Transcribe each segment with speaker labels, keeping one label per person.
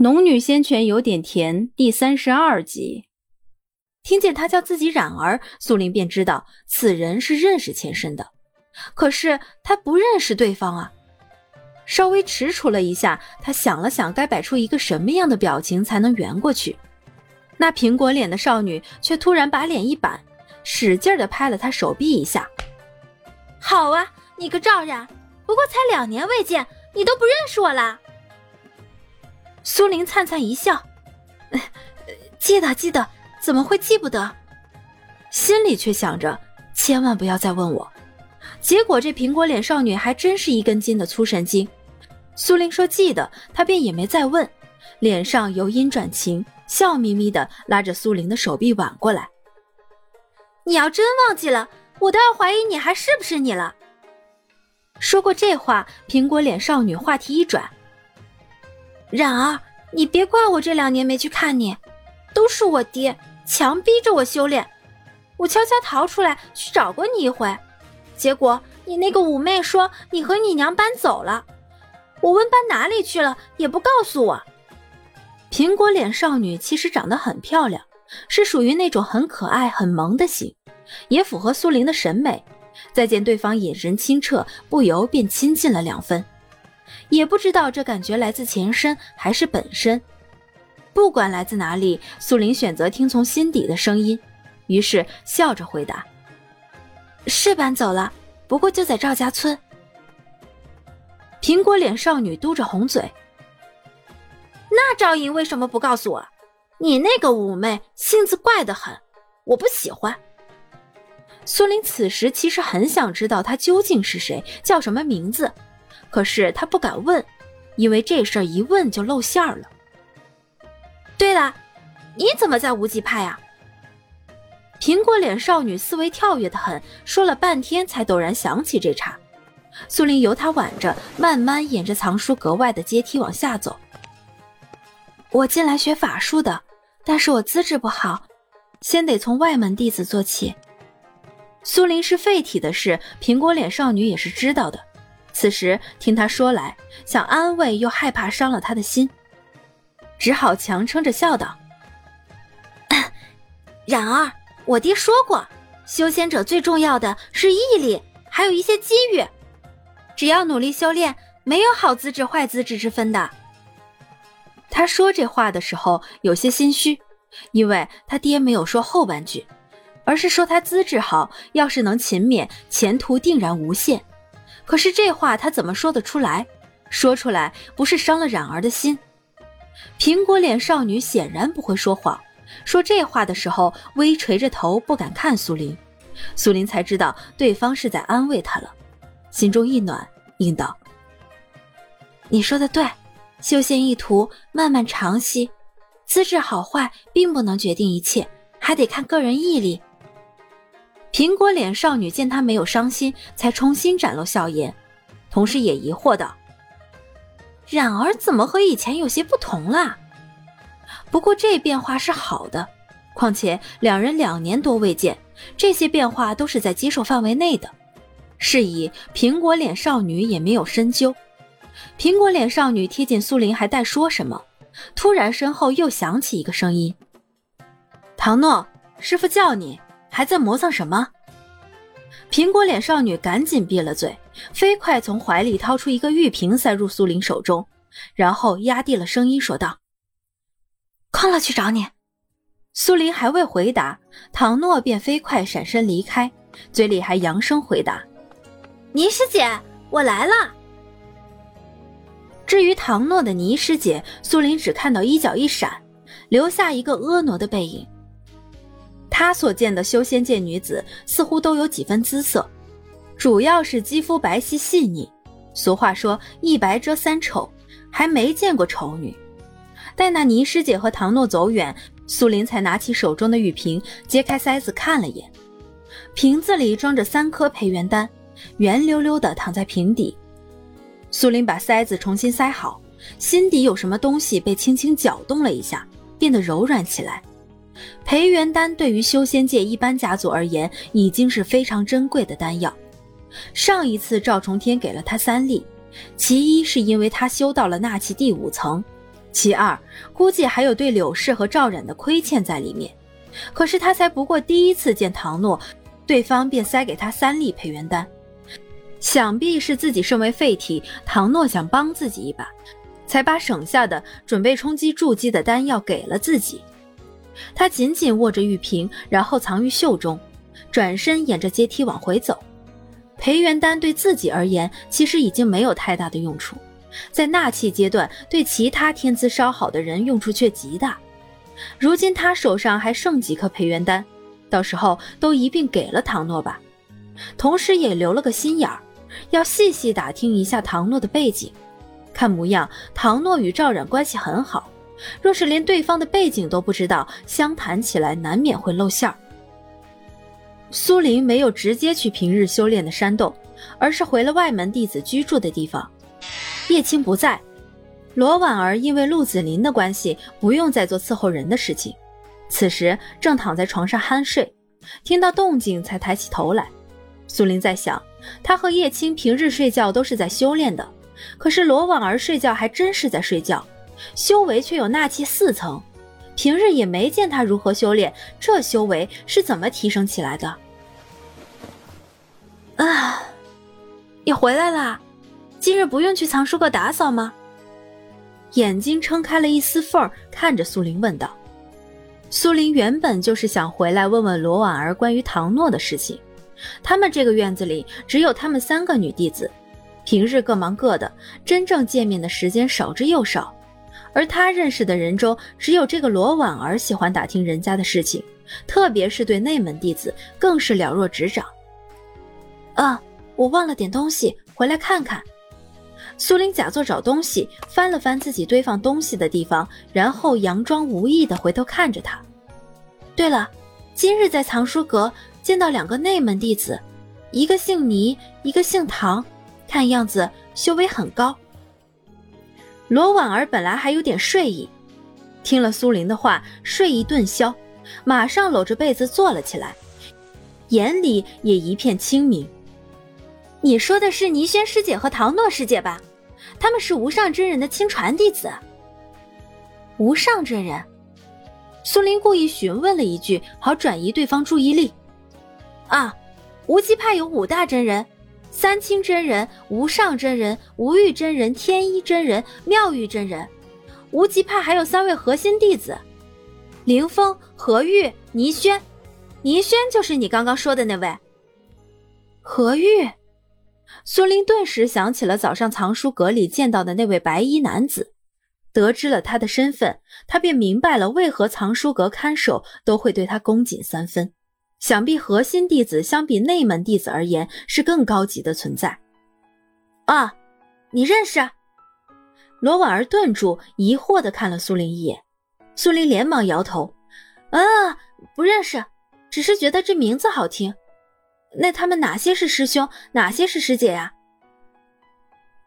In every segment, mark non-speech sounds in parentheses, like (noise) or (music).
Speaker 1: 农女仙泉有点甜第三十二集，听见他叫自己冉儿，苏玲便知道此人是认识前身的。可是他不认识对方啊。稍微踟蹰了一下，他想了想，该摆出一个什么样的表情才能圆过去。那苹果脸的少女却突然把脸一板，使劲的拍了他手臂一下。
Speaker 2: 好啊，你个赵冉，不过才两年未见，你都不认识我啦？
Speaker 1: 苏玲灿灿一笑，记得记得，怎么会记不得？心里却想着千万不要再问我。结果这苹果脸少女还真是一根筋的粗神经。苏玲说记得，她便也没再问，脸上由阴转晴，笑眯眯的拉着苏玲的手臂挽过来。
Speaker 2: 你要真忘记了，我都要怀疑你还是不是你了。
Speaker 1: 说过这话，苹果脸少女话题一转。
Speaker 2: 冉儿，你别怪我这两年没去看你，都是我爹强逼着我修炼。我悄悄逃出来去找过你一回，结果你那个五妹说你和你娘搬走了。我问搬哪里去了，也不告诉我。
Speaker 1: 苹果脸少女其实长得很漂亮，是属于那种很可爱、很萌的型，也符合苏玲的审美。再见对方眼神清澈，不由便亲近了两分。也不知道这感觉来自前身还是本身，不管来自哪里，苏玲选择听从心底的声音，于是笑着回答：“是搬走了，不过就在赵家村。”苹果脸少女嘟着红嘴：“
Speaker 2: 那赵颖为什么不告诉我？你那个五妹性子怪得很，我不喜欢。”
Speaker 1: 苏玲此时其实很想知道她究竟是谁，叫什么名字。可是他不敢问，因为这事儿一问就露馅儿了。
Speaker 2: 对了，你怎么在无极派啊？
Speaker 1: 苹果脸少女思维跳跃的很，说了半天才陡然想起这茬。苏玲由他挽着，慢慢沿着藏书阁外的阶梯往下走。我进来学法术的，但是我资质不好，先得从外门弟子做起。苏玲是废体的事，苹果脸少女也是知道的。此时听他说来，想安慰又害怕伤了他的心，只好强撑着笑道：“
Speaker 2: 冉儿，我爹说过，修仙者最重要的是毅力，还有一些机遇。只要努力修炼，没有好资质坏资质之分的。”
Speaker 1: 他说这话的时候有些心虚，因为他爹没有说后半句，而是说他资质好，要是能勤勉，前途定然无限。可是这话他怎么说得出来？说出来不是伤了冉儿的心？苹果脸少女显然不会说谎，说这话的时候微垂着头，不敢看苏林。苏林才知道对方是在安慰他了，心中一暖，应道：“你说的对，修仙一途漫漫长兮，资质好坏并不能决定一切，还得看个人毅力。”苹果脸少女见他没有伤心，才重新展露笑颜，同时也疑惑道：“冉儿怎么和以前有些不同了？不过这变化是好的，况且两人两年多未见，这些变化都是在接受范围内的。是以苹果脸少女也没有深究。苹果脸少女贴近苏林，还待说什么，突然身后又响起一个声音：“唐诺，师傅叫你。”还在磨蹭什么？苹果脸少女赶紧闭了嘴，飞快从怀里掏出一个玉瓶，塞入苏林手中，然后压低了声音说道：“空了去找你。”苏林还未回答，唐诺便飞快闪身离开，嘴里还扬声回答：“
Speaker 2: 倪师姐，我来了。”
Speaker 1: 至于唐诺的倪师姐，苏林只看到衣角一闪，留下一个婀娜的背影。他所见的修仙界女子似乎都有几分姿色，主要是肌肤白皙细腻。俗话说一白遮三丑，还没见过丑女。待那倪师姐和唐诺走远，苏林才拿起手中的玉瓶，揭开塞子看了眼，瓶子里装着三颗培元丹，圆溜溜的躺在瓶底。苏林把塞子重新塞好，心底有什么东西被轻轻搅动了一下，变得柔软起来。培元丹对于修仙界一般家族而言，已经是非常珍贵的丹药。上一次赵重天给了他三粒，其一是因为他修到了纳气第五层，其二，估计还有对柳氏和赵冉的亏欠在里面。可是他才不过第一次见唐诺，对方便塞给他三粒培元丹，想必是自己身为废体，唐诺想帮自己一把，才把省下的准备冲击筑基的丹药给了自己。他紧紧握着玉瓶，然后藏于袖中，转身沿着阶梯往回走。培元丹对自己而言，其实已经没有太大的用处，在纳气阶段，对其他天资稍好的人用处却极大。如今他手上还剩几颗培元丹，到时候都一并给了唐诺吧。同时也留了个心眼儿，要细细打听一下唐诺的背景。看模样，唐诺与赵冉关系很好。若是连对方的背景都不知道，相谈起来难免会露馅儿。苏林没有直接去平日修炼的山洞，而是回了外门弟子居住的地方。叶青不在，罗婉儿因为陆子霖的关系，不用再做伺候人的事情。此时正躺在床上酣睡，听到动静才抬起头来。苏林在想，他和叶青平日睡觉都是在修炼的，可是罗婉儿睡觉还真是在睡觉。修为却有纳气四层，平日也没见他如何修炼，这修为是怎么提升起来的？
Speaker 2: 啊，你回来啦！今日不用去藏书阁打扫吗？
Speaker 1: 眼睛撑开了一丝缝，看着苏林问道。苏林原本就是想回来问问罗婉儿关于唐诺的事情，他们这个院子里只有他们三个女弟子，平日各忙各的，真正见面的时间少之又少。而他认识的人中，只有这个罗婉儿喜欢打听人家的事情，特别是对内门弟子，更是了若指掌。
Speaker 2: 啊，我忘了点东西，回来看看。
Speaker 1: 苏林假作找东西，翻了翻自己堆放东西的地方，然后佯装无意的回头看着他。
Speaker 2: 对了，今日在藏书阁见到两个内门弟子，一个姓倪，一个姓唐，看样子修为很高。
Speaker 1: 罗婉儿本来还有点睡意，听了苏林的话，睡意顿消，马上搂着被子坐了起来，眼里也一片清明。
Speaker 2: 你说的是倪轩师姐和唐诺师姐吧？他们是无上真人的亲传弟子。
Speaker 1: 无上真人，苏林故意询问了一句，好转移对方注意力。
Speaker 2: 啊，无极派有五大真人。三清真人、无上真人、无欲真人、天一真人、妙玉真人，无极派还有三位核心弟子：凌风、何玉、倪轩。倪轩就是你刚刚说的那位。
Speaker 1: 何玉，苏林顿时想起了早上藏书阁里见到的那位白衣男子，得知了他的身份，他便明白了为何藏书阁看守都会对他恭谨三分。想必核心弟子相比内门弟子而言是更高级的存在。
Speaker 2: 啊，你认识？
Speaker 1: 罗婉儿顿住，疑惑的看了苏林一眼。苏林连忙摇头：“
Speaker 2: 啊，不认识，只是觉得这名字好听。那他们哪些是师兄，哪些是师姐呀？”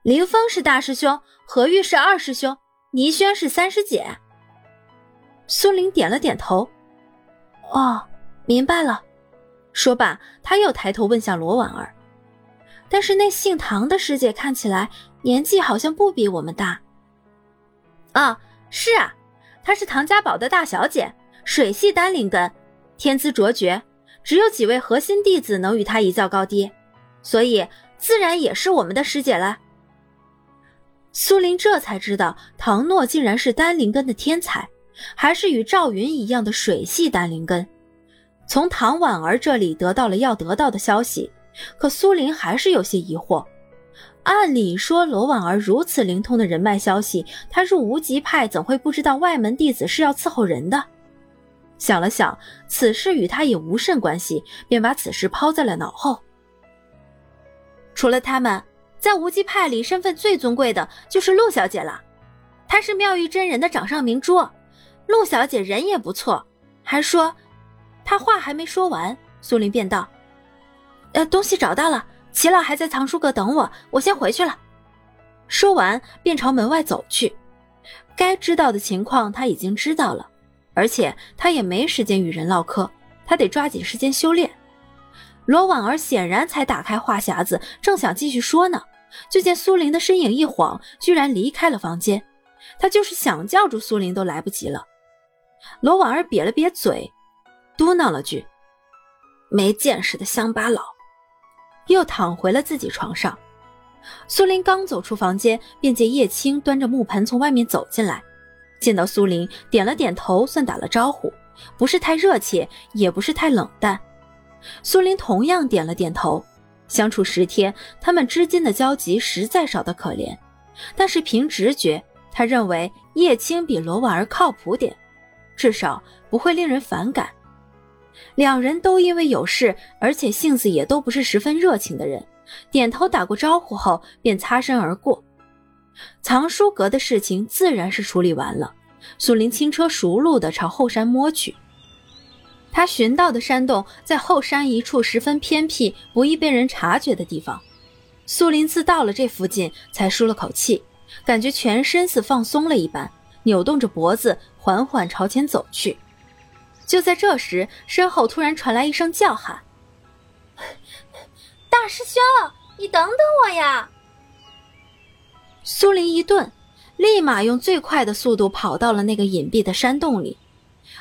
Speaker 2: 林峰是大师兄，何玉是二师兄，倪轩是三师姐。
Speaker 1: 苏林点了点头：“哦。”明白了，说罢，他又抬头问向罗婉儿：“但是那姓唐的师姐看起来年纪好像不比我们大。”“
Speaker 2: 啊，是啊，她是唐家堡的大小姐，水系丹灵根，天资卓绝，只有几位核心弟子能与她一较高低，所以自然也是我们的师姐了。”
Speaker 1: 苏林这才知道，唐诺竟然是丹灵根的天才，还是与赵云一样的水系丹灵根。从唐婉儿这里得到了要得到的消息，可苏林还是有些疑惑。按理说，罗婉儿如此灵通的人脉消息，她入无极派怎会不知道外门弟子是要伺候人的？想了想，此事与他也无甚关系，便把此事抛在了脑后。
Speaker 2: 除了他们，在无极派里身份最尊贵的就是陆小姐了。她是妙玉真人的掌上明珠，陆小姐人也不错，还说。他话还没说完，苏林便道：“呃，东西找到了，齐老还在藏书阁等我，我先回去了。”
Speaker 1: 说完便朝门外走去。该知道的情况他已经知道了，而且他也没时间与人唠嗑，他得抓紧时间修炼。罗婉儿显然才打开话匣子，正想继续说呢，就见苏林的身影一晃，居然离开了房间。他就是想叫住苏林都来不及了。罗婉儿瘪了瘪嘴，嘟囔了句：“没见识的乡巴佬。”又躺回了自己床上。苏林刚走出房间，便见叶青端着木盆从外面走进来，见到苏林，点了点头，算打了招呼，不是太热切，也不是太冷淡。苏林同样点了点头。相处十天，他们之间的交集实在少得可怜。但是凭直觉，他认为叶青比罗婉儿靠谱点，至少不会令人反感。两人都因为有事，而且性子也都不是十分热情的人，点头打过招呼后便擦身而过。藏书阁的事情自然是处理完了，苏林轻车熟路地朝后山摸去。他寻到的山洞在后山一处十分偏僻、不易被人察觉的地方。苏林自到了这附近，才舒了口气，感觉全身似放松了一般，扭动着脖子，缓缓朝前走去。就在这时，身后突然传来一声叫喊：“ (laughs)
Speaker 2: 大师兄，你等等我呀！”
Speaker 1: 苏林一顿，立马用最快的速度跑到了那个隐蔽的山洞里。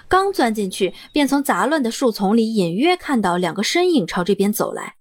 Speaker 1: 刚钻进去，便从杂乱的树丛里隐约看到两个身影朝这边走来。